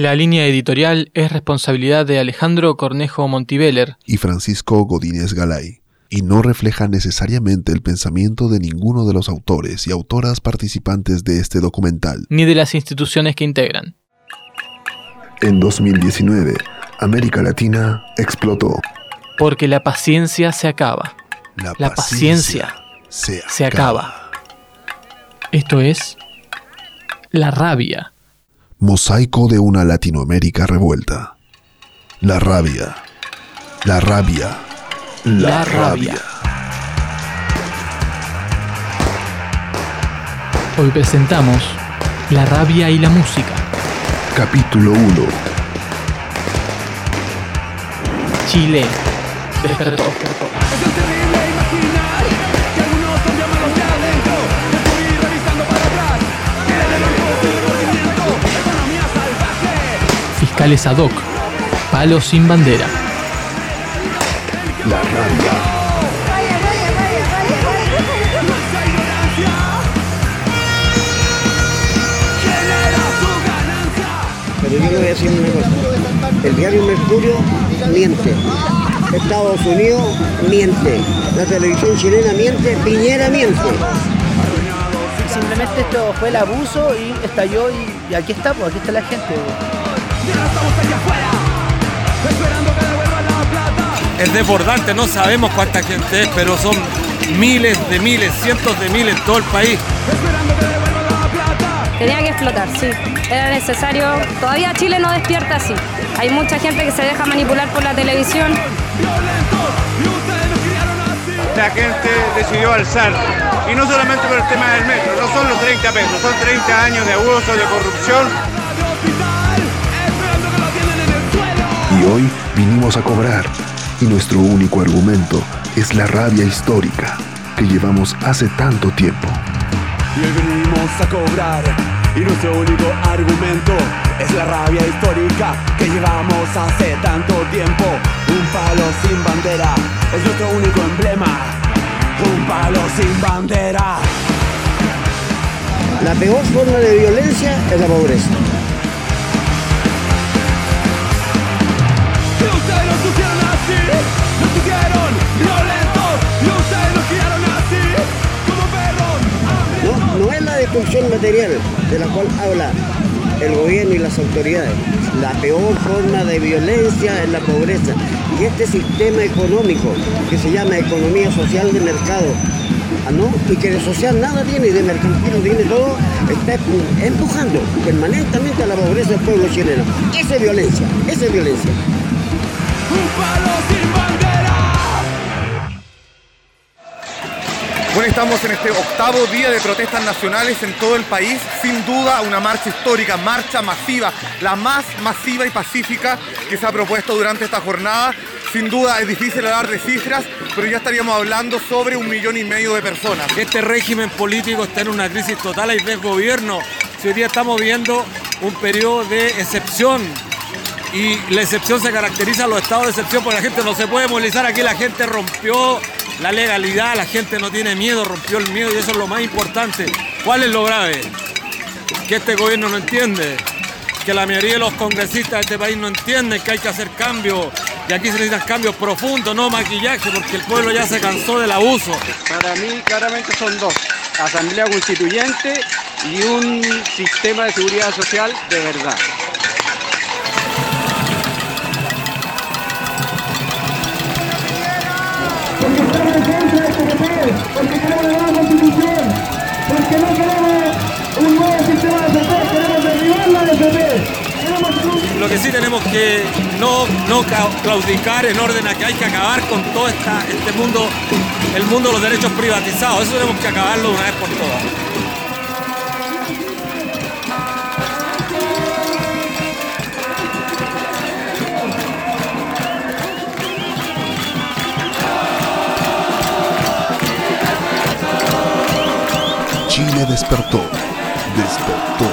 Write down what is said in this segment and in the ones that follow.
La línea editorial es responsabilidad de Alejandro Cornejo Montiveller y Francisco Godínez Galay, y no refleja necesariamente el pensamiento de ninguno de los autores y autoras participantes de este documental, ni de las instituciones que integran. En 2019, América Latina explotó. Porque la paciencia se acaba. La, paciencia, se acaba. Esto es la rabia. Mosaico de una Latinoamérica revuelta. La rabia. La rabia. La, rabia. Hoy presentamos La rabia y la música. Capítulo 1. Chile. Despertó. Fiscales ad hoc. Palos sin bandera. La rabia. Pero yo le voy a decir una cosa. El diario Mercurio miente. Estados Unidos miente. La televisión chilena miente. Piñera miente. Simplemente esto fue el abuso y estalló y, aquí está, pues aquí está la gente. Es desbordante, no sabemos cuánta gente es, pero son miles de miles, cientos de miles en todo el país. Tenía que explotar, sí. Era necesario. Todavía Chile no despierta así. Hay mucha gente que se deja manipular por la televisión. La gente decidió alzar. Y no solamente por el tema del metro, no son los 30 pesos, son 30 años de abuso, de corrupción. Y hoy vinimos a cobrar. Y nuestro único argumento es la rabia histórica que llevamos hace tanto tiempo. Y hoy venimos a cobrar. Y nuestro único argumento es la rabia histórica que llevamos hace tanto tiempo. Un palo sin bandera es nuestro único emblema. Un palo sin bandera. La peor forma de violencia es la pobreza. No, es la destrucción material de la cual habla el gobierno y las autoridades. La peor forma de violencia es la pobreza. Y este sistema económico que se llama economía social de mercado, ¿ah, ¿no? y que de social nada tiene, y de mercantil tiene todo, está empujando permanentemente a la pobreza del pueblo chileno. Esa es violencia, esa es violencia. Bueno, estamos en este octavo día de protestas nacionales en todo el país. Sin duda, una marcha histórica, marcha masiva, la más masiva y pacífica que se ha propuesto durante esta jornada. Sin duda es difícil hablar de cifras, pero ya estaríamos hablando sobre un millón y medio de personas. Este régimen político está en una crisis total, hay desgobierno. Si hoy día estamos viendo un periodo de excepción y la excepción se caracteriza los estados de excepción porque la gente no se puede movilizar. Aquí la gente rompió la legalidad, la gente no tiene miedo, rompió el miedo y eso es lo más importante. ¿Cuál es lo grave? Que este gobierno no entiende, que la mayoría de los congresistas de este país no entienden que hay que hacer cambios y aquí se necesitan cambios profundos, no maquillaje, porque el pueblo ya se cansó del abuso. Para mí claramente son dos. Asamblea Constituyente y un sistema de seguridad social de verdad. Lo que sí tenemos que no, no claudicar en orden a que hay que acabar con todo este mundo, el mundo de los derechos privatizados. Eso tenemos que acabarlo una vez por todas. Chile despertó, despertó,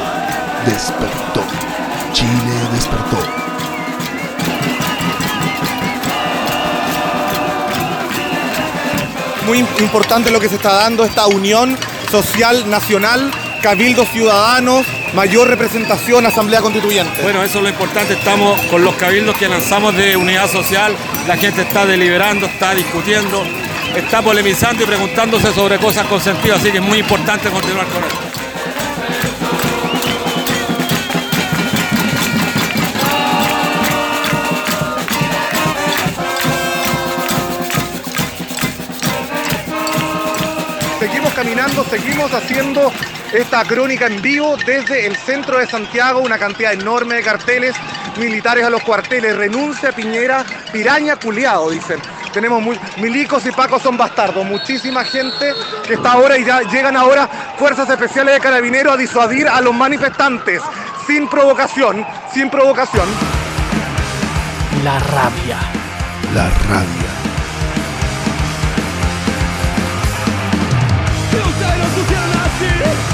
despertó. Chile despertó. Muy importante lo que se está dando, esta unión social nacional, cabildos ciudadanos, mayor representación asamblea constituyente. Bueno, eso es lo importante, estamos con los cabildos que lanzamos de unidad social, la gente está deliberando, está discutiendo, está polemizando y preguntándose sobre cosas con sentido, así que es muy importante continuar con esto. Seguimos caminando, seguimos haciendo esta crónica en vivo desde el centro de Santiago, una cantidad enorme de carteles militares a los cuarteles, renuncia Piñera, piraña culiado, dicen. Tenemos muy, milicos y pacos son bastardos, muchísima gente que está ahora y ya llegan ahora fuerzas especiales de carabineros a disuadir a los manifestantes, sin provocación, sin provocación. La rabia. La rabia. Y ustedes nos pusieron así,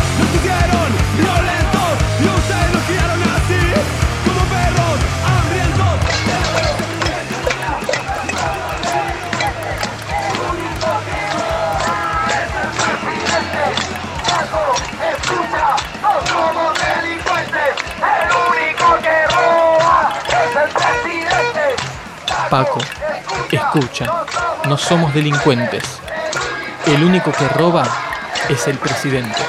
Paco, escucha, no somos delincuentes. El único que roba es el presidente.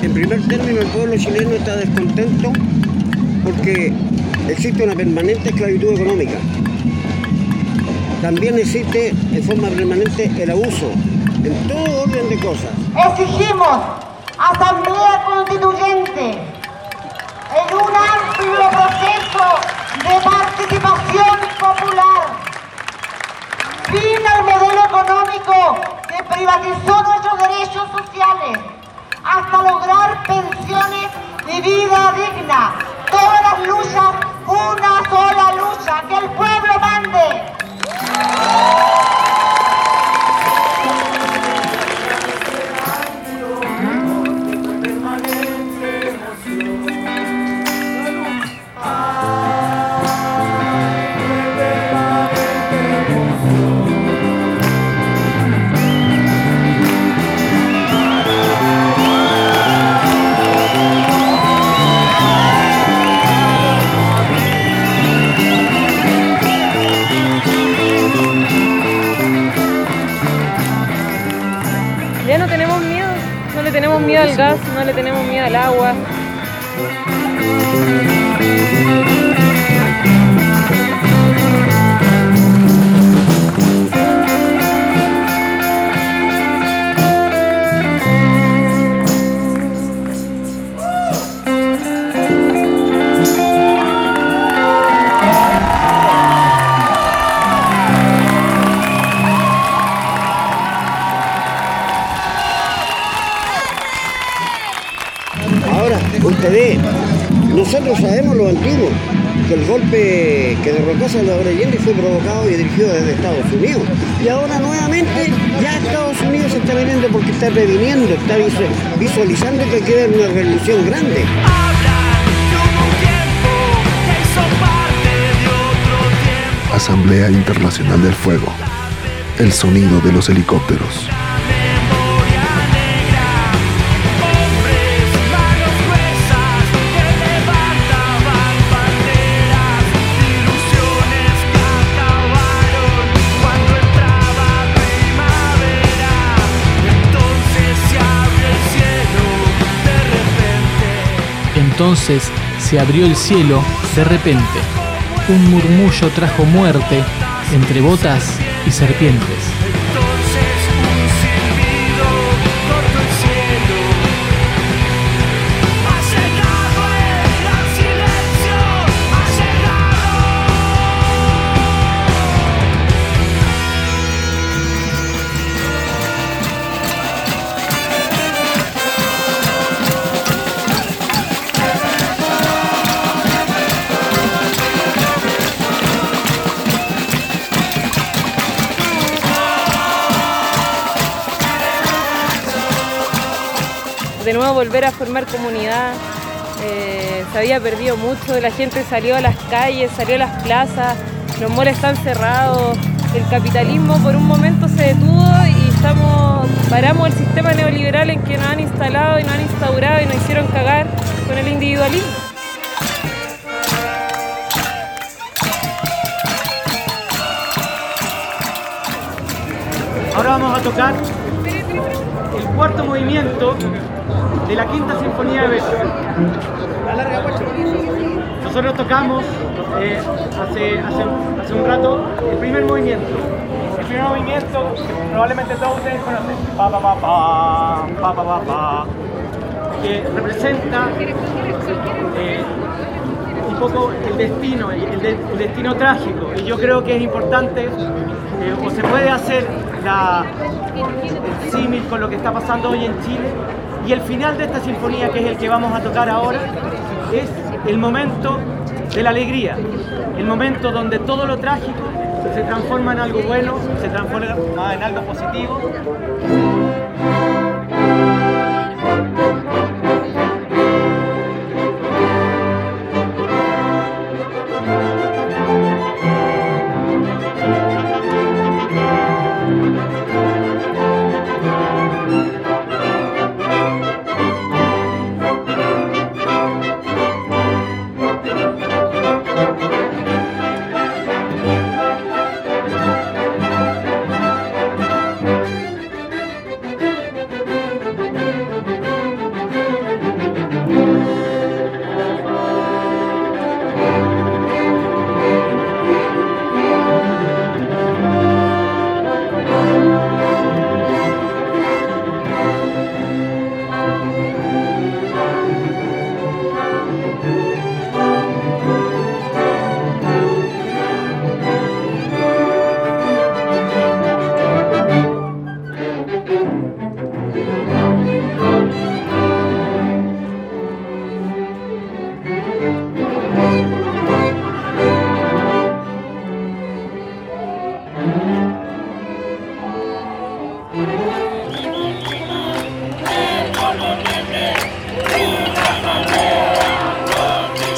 En primer término, el pueblo chileno está descontento porque existe una permanente esclavitud económica. También existe en forma permanente el abuso en todo orden de cosas. Exigimos asamblea constituyente en un amplio proceso de participación popular. Fin al modelo económico que privatizó nuestros derechos sociales hasta lograr pensiones y vida digna. Todas las luchas, una sola lucha, que el pueblo mande. Nosotros sabemos lo antiguo, que el golpe que derrocó a Salvador Allende fue provocado y dirigido desde Estados Unidos. Y ahora nuevamente ya Estados Unidos se está viniendo porque está previniendo, está visu- visualizando que queda una revolución grande. Asamblea Internacional del Fuego. El sonido de los helicópteros. Entonces se abrió el cielo de repente. Un murmullo trajo muerte entre botas y serpientes. Nuevo volver a formar comunidad. eh, se había perdido mucho, la gente salió a las calles, salió a las plazas, los moles están cerrados, el capitalismo por un momento se detuvo y estamos, paramos el sistema neoliberal en que nos han instalado y nos han instaurado y nos hicieron cagar con el individualismo. Ahora vamos a tocar cuarto movimiento de la quinta sinfonía de Beethoven. Nosotros tocamos eh, hace, hace, hace un rato el primer movimiento. El primer movimiento probablemente todos ustedes conocen. Pa, pa, pa, pa, pa, pa, pa, que representa eh, un poco el destino, el, de- el destino trágico. Y yo creo que es importante, eh, o se puede hacer el símil con lo que está pasando hoy en Chile. Y el final de esta sinfonía, que es el que vamos a tocar ahora, es el momento de la alegría, el momento donde todo lo trágico se transforma en algo bueno, se transforma en algo positivo.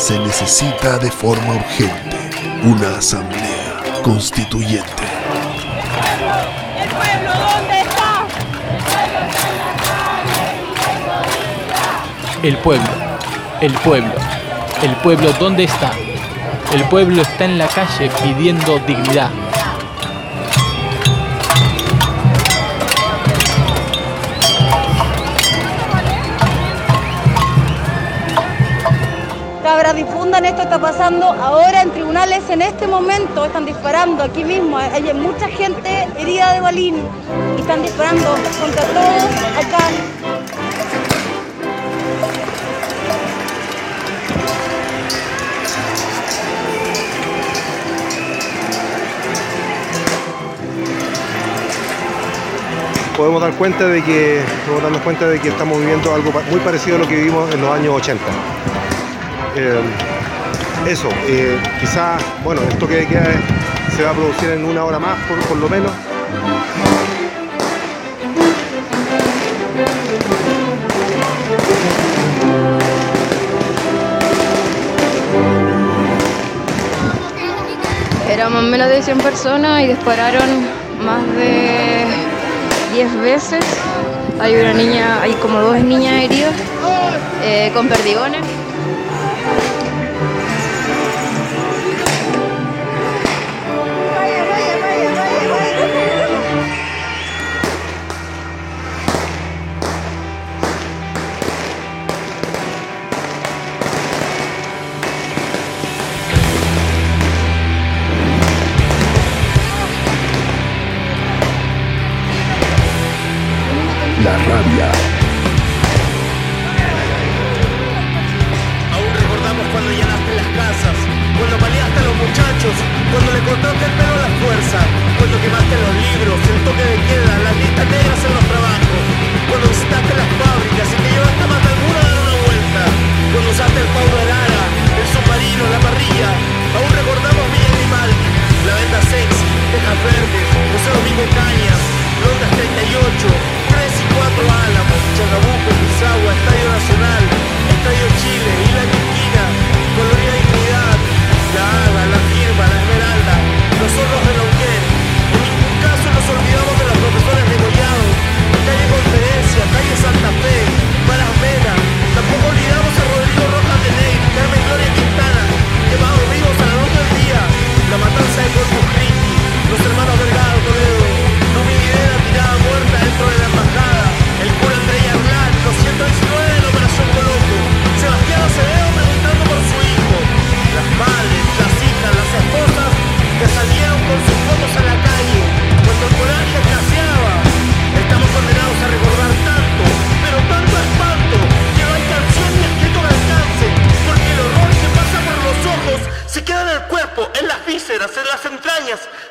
Se necesita de forma urgente una asamblea constituyente. ¿El pueblo dónde está? El pueblo, el pueblo, el pueblo, ¿dónde está? El pueblo está en la calle pidiendo dignidad. Pasando ahora en tribunales en este momento, están disparando aquí mismo, hay mucha gente herida de balín y están disparando contra todos acá. podemos dar cuenta de que podemos darnos cuenta de que estamos viviendo algo muy parecido a lo que vivimos en los años 80. Eh, eso, eh, quizás, bueno, esto que queda es- se va a producir en una hora más, por, por lo menos. Éramos menos de 100 personas y dispararon más de 10 veces. Hay una niña, hay como dos niñas heridas eh, con perdigones.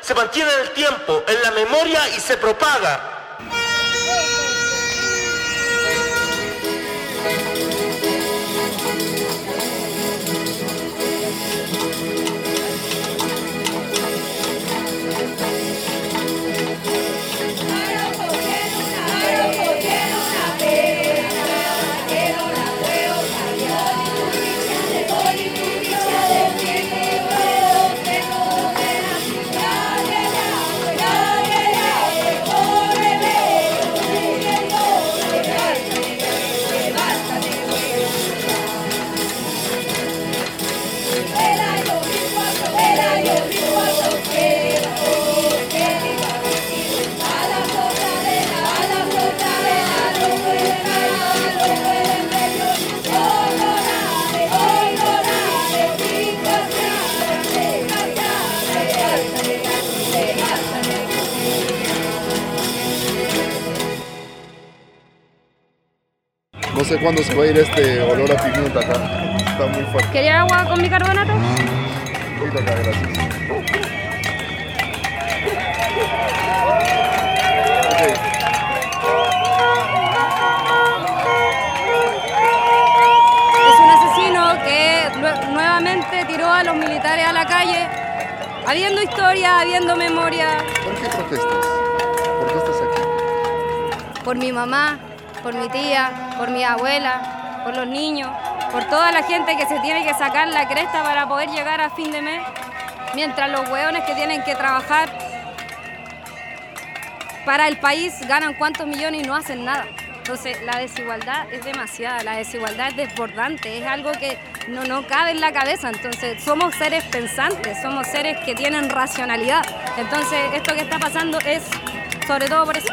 se mantiene en el tiempo, en la memoria y se propaga. Sé cuándo se va a ir este olor a pimienta acá. Está muy fuerte. ¿Quería agua con bicarbonato? Acá, gracias. Un asesino que nue- nuevamente tiró a los militares a la calle, habiendo historia, habiendo memoria, ¿Por qué protestas? ¿Por qué estás aquí? por mi mamá, por mi tía, por mi abuela, por los niños, por toda la gente que se tiene que sacar la cresta para poder llegar a fin de mes, mientras los hueones que tienen que trabajar para el país ganan cuántos millones y no hacen nada. Entonces la desigualdad es demasiada, la desigualdad es desbordante, es algo que no, no cabe en la cabeza. Entonces somos seres pensantes, somos seres que tienen racionalidad. Entonces esto que está pasando es sobre todo por eso.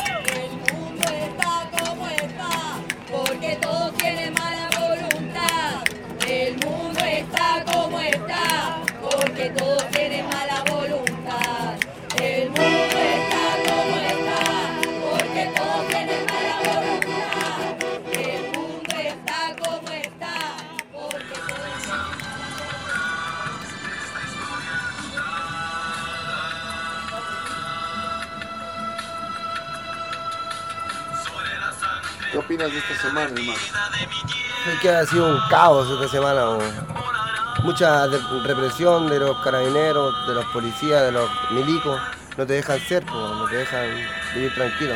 Porque todo tiene mala voluntad. El mundo está como está, porque todo tiene mala voluntad. El mundo está como está, porque todo ¿Qué opinas de esta semana, hermano? Es que ha sido un caos esta semana. o Mucha represión de los carabineros, de los policías, de los milicos. No te dejan ser, no te dejan vivir tranquilo.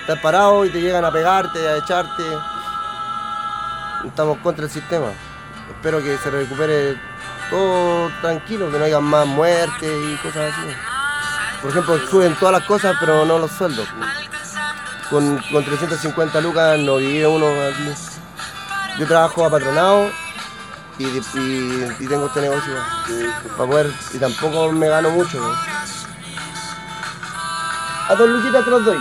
Estás parado y te llegan a pegarte, a echarte. Estamos contra el sistema. Espero que se recupere todo tranquilo, que no haya más muertes y cosas así. Por ejemplo, suben todas las cosas, pero no los sueldos. Con, con 350 lucas no vive uno aquí. Yo trabajo apatronado y, y- y tengo este negocio para poder, y tampoco me gano mucho. ¿no? A dos luquitas te los doy.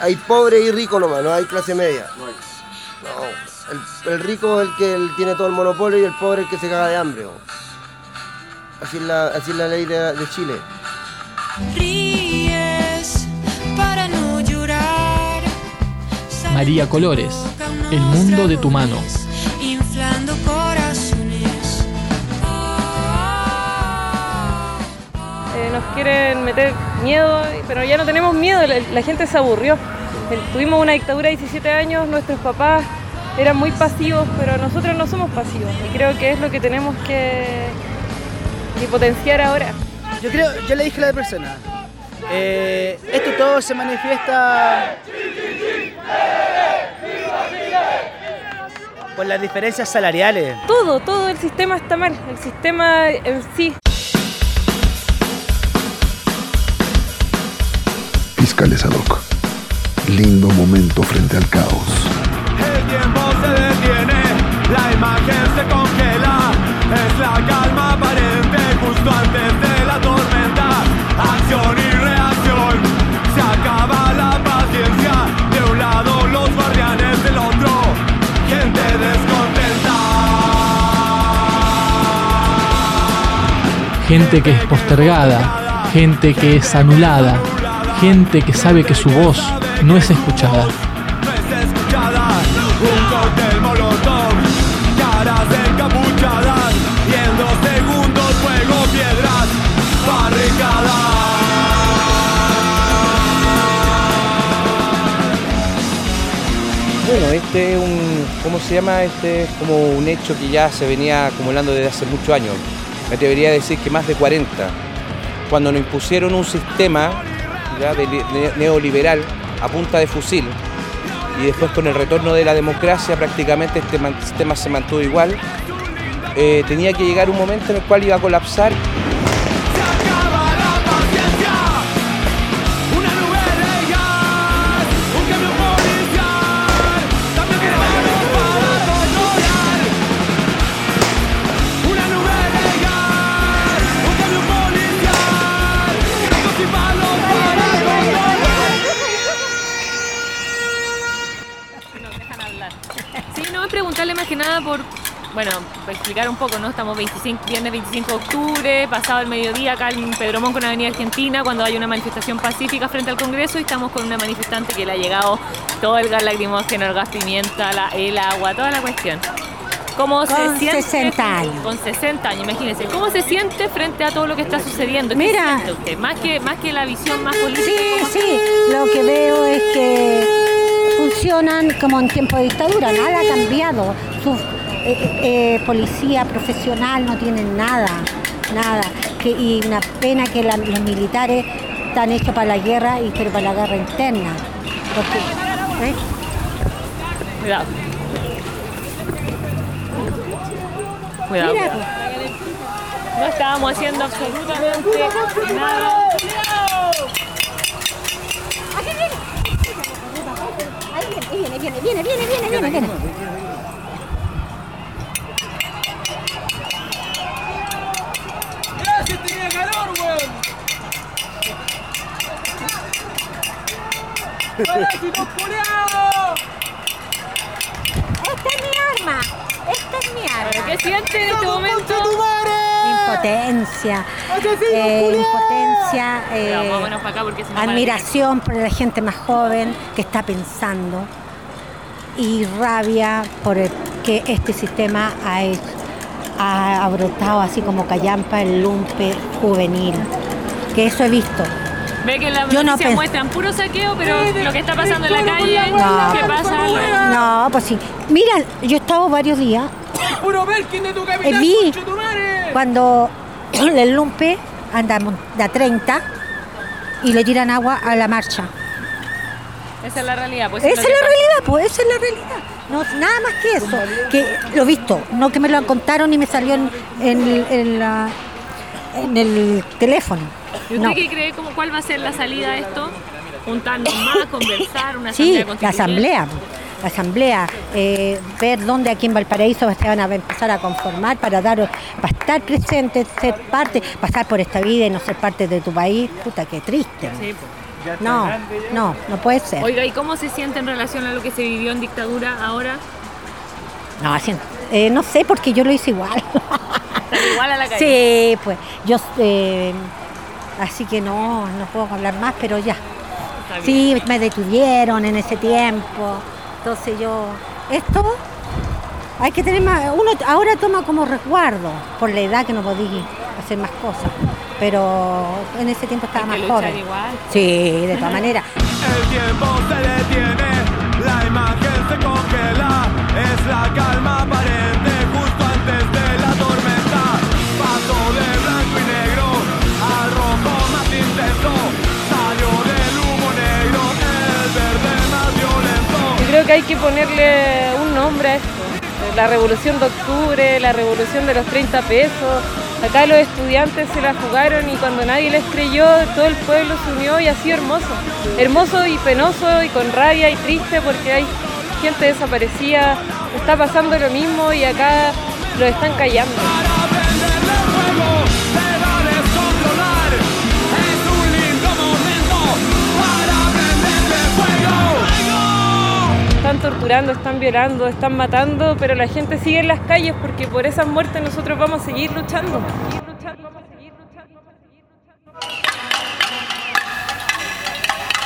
Hay pobre y rico nomás, no hay clase media. No, el, el rico es el que tiene todo el monopolio y el pobre es el que se caga de hambre. ¿no? Así es la, así es la ley de, de Chile. Ríes para no llorar, María Colores, El mundo de tu mano. inflando corazones. Eh, nos quieren meter miedo, pero ya no tenemos miedo, la, la gente se aburrió. Eh, Tuvimos una dictadura de 17 años, nuestros papás eran muy pasivos, pero nosotros no somos pasivos y creo que es lo que tenemos que, que potenciar ahora. Yo creo, yo le dije a la persona, eh, esto todo se manifiesta por las diferencias salariales. Todo, todo el sistema está mal, el sistema en sí. Fiscales ad hoc. Lindo momento frente al caos. El tiempo se detiene, la imagen se congela. Es la calma aparente antes de la tormenta. Acción y reacción, se acaba la paciencia. De un lado los guardianes, del otro, gente descontenta. Gente que es postergada, gente que es anulada, gente que sabe que su voz no es escuchada este es un, ¿cómo se llama? Este es como un hecho que ya se venía acumulando desde hace muchos años. Me atrevería a decir que más de 40. Cuando nos impusieron un sistema neoliberal a punta de fusil y después con el retorno de la democracia prácticamente este sistema se mantuvo igual, eh, tenía que llegar un momento en el cual iba a colapsar bueno, para explicar un poco, ¿no? Estamos 25, viernes 25 de octubre, pasado el mediodía acá en Pedromón con Avenida Argentina, cuando hay una manifestación pacífica frente al Congreso y estamos con una manifestante que le ha llegado todo el gas lacrimógeno, el gas pimienta, la- el agua, toda la cuestión. ¿Cómo se Con siente? 60 años. Con 60 años, imagínense. ¿Cómo se siente frente a todo lo que está sucediendo? ¿Qué Mira. usted? Más que, más que la visión más política. Sí, ¿cómo sí, lo que veo es que funcionan como en tiempo de dictadura, nada ha cambiado. Eh, eh, policía profesional no tienen nada, nada. Que, y una pena que la- los militares están hechos para la guerra y pero para la guerra interna. Porque, ¿eh? Cuidado. Cuidado. Mira, cuidado. No estábamos haciendo absolutamente nada. Ahí viene, viene, viene, viene, viene, viene, viene. ¡Ese ¡Parásito culiao! Esta es mi arma, esta es mi arma. ¿Qué siente en este momento? Impotencia, eh, impotencia, eh, para acá porque se admiración por la gente más joven que está pensando y rabia por el que este sistema ha, hecho- ha, ha brotado así como callampa el lumpe juvenil, que eso he visto. Ve que las Yo no noticias pens- muestran puro saqueo, pero lo que está pasando en la calle, No, ¿qué pasa? no, pues sí. Mira, yo he estado varios días ¡Puro Belkin de tu Eh, capitán, vi cuando el lumpe anda mon- de a 30 y le tiran agua a la marcha. Esa es la realidad. Pues, esa es la pasa. realidad, pues esa es la realidad. No, nada más que eso. Que lo he visto, no que me lo contaron y me salió en, en- en la- en el teléfono. ¿Y usted No. qué cree? Cómo, ¿Cuál va a ser la salida de esto? Juntarnos más, conversar, una Sí, asamblea la constituyente. asamblea. La asamblea, eh, ver dónde aquí en Valparaíso se van a empezar a conformar para dar, para estar presentes, ser parte, pasar por esta vida y no ser parte de tu país. Puta, qué triste. Sí, No, no, no puede ser. Oiga, ¿y cómo se siente en relación a lo que se vivió en dictadura ahora? No, eh, no sé porque yo lo hice igual. Igual a la calle. Sí, pues yo, eh, así que no, no puedo hablar más, pero ya. Sí, me detuvieron en ese tiempo. Entonces yo, esto hay que tener más, uno ahora toma como resguardo por la edad que no podía hacer más cosas. Pero en ese tiempo estaba Hay más que joven. igual. Sí, de todas maneras. El tiempo se detiene, la imagen se congela, es la calma aparente creo hay que ponerle un nombre a esto. La revolución de octubre, la revolución de los 30 pesos. Acá los estudiantes se la jugaron y cuando nadie les creyó, todo el pueblo se unió y sido hermoso. Hermoso y penoso y con rabia y triste porque hay gente desaparecida. Está pasando lo mismo y acá lo están callando. Están violando, están matando, pero la gente sigue en las calles porque por esas muertes nosotros vamos a seguir luchando.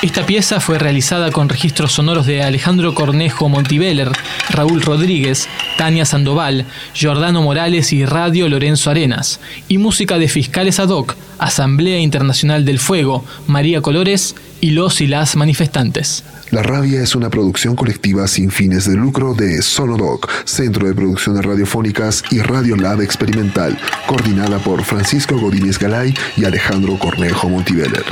Esta pieza fue realizada con registros sonoros de Alejandro Cornejo Montiveller, Raúl Rodríguez, Tania Sandoval, Giordano Morales y Radio Lorenzo Arenas, y música de fiscales ad hoc, Asamblea Internacional del Fuego, María Colores y los y las manifestantes. La Rabia es una producción colectiva sin fines de lucro de Sonodoc, Centro de Producciones Radiofónicas y Radio Lab Experimental, coordinada por Francisco Godínez Galay y Alejandro Cornejo Montiveller.